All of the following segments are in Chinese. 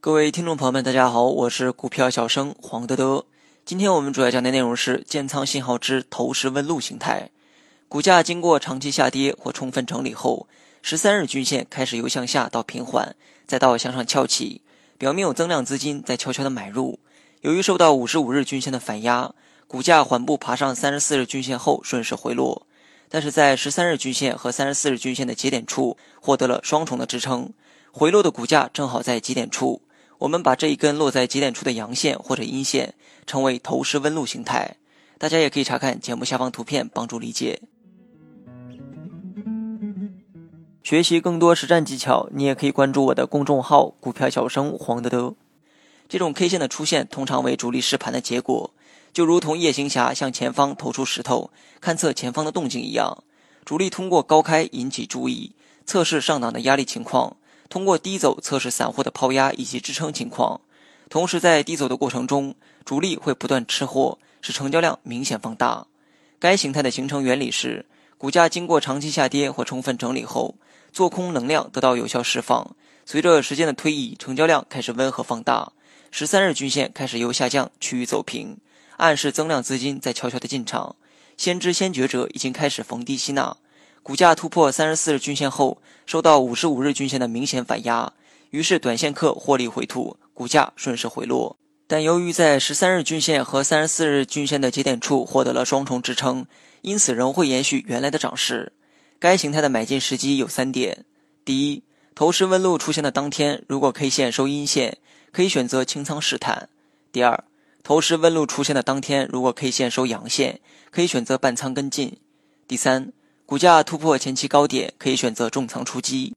各位听众朋友们，大家好，我是股票小生黄德德。今天我们主要讲的内容是建仓信号之投石问路形态。股价经过长期下跌或充分整理后，十三日均线开始由向下到平缓，再到向上翘起，表面有增量资金在悄悄的买入。由于受到五十五日均线的反压，股价缓步爬上三十四日均线后顺势回落，但是在十三日均线和三十四日均线的节点处获得了双重的支撑，回落的股价正好在极点处。我们把这一根落在极点处的阳线或者阴线称为头时温路形态。大家也可以查看节目下方图片帮助理解。学习更多实战技巧，你也可以关注我的公众号“股票小生黄德德”。这种 K 线的出现通常为主力试盘的结果，就如同夜行侠向前方投出石头，勘测前方的动静一样。主力通过高开引起注意，测试上档的压力情况；通过低走测试散户的抛压以及支撑情况。同时，在低走的过程中，主力会不断吃货，使成交量明显放大。该形态的形成原理是：股价经过长期下跌或充分整理后，做空能量得到有效释放，随着时间的推移，成交量开始温和放大。十三日均线开始由下降趋于走平，暗示增量资金在悄悄的进场。先知先觉者已经开始逢低吸纳。股价突破三十四日均线后，受到五十五日均线的明显反压，于是短线客获利回吐，股价顺势回落。但由于在十三日均线和三十四日均线的节点处获得了双重支撑，因此仍会延续原来的涨势。该形态的买进时机有三点：第一，头时温路出现的当天，如果 K 线收阴线。可以选择清仓试探。第二，头石问路出现的当天，如果 K 线收阳线，可以选择半仓跟进。第三，股价突破前期高点，可以选择重仓出击。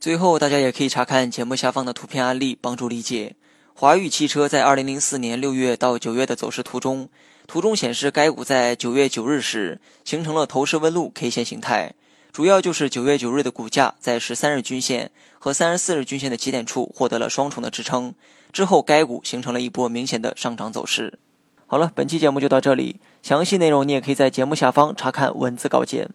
最后，大家也可以查看节目下方的图片案例，帮助理解华宇汽车在二零零四年六月到九月的走势图中，图中显示该股在九月九日时形成了头时温路 K 线形态。主要就是九月九日的股价在十三日均线和三十四日均线的起点处获得了双重的支撑，之后该股形成了一波明显的上涨走势。好了，本期节目就到这里，详细内容你也可以在节目下方查看文字稿件。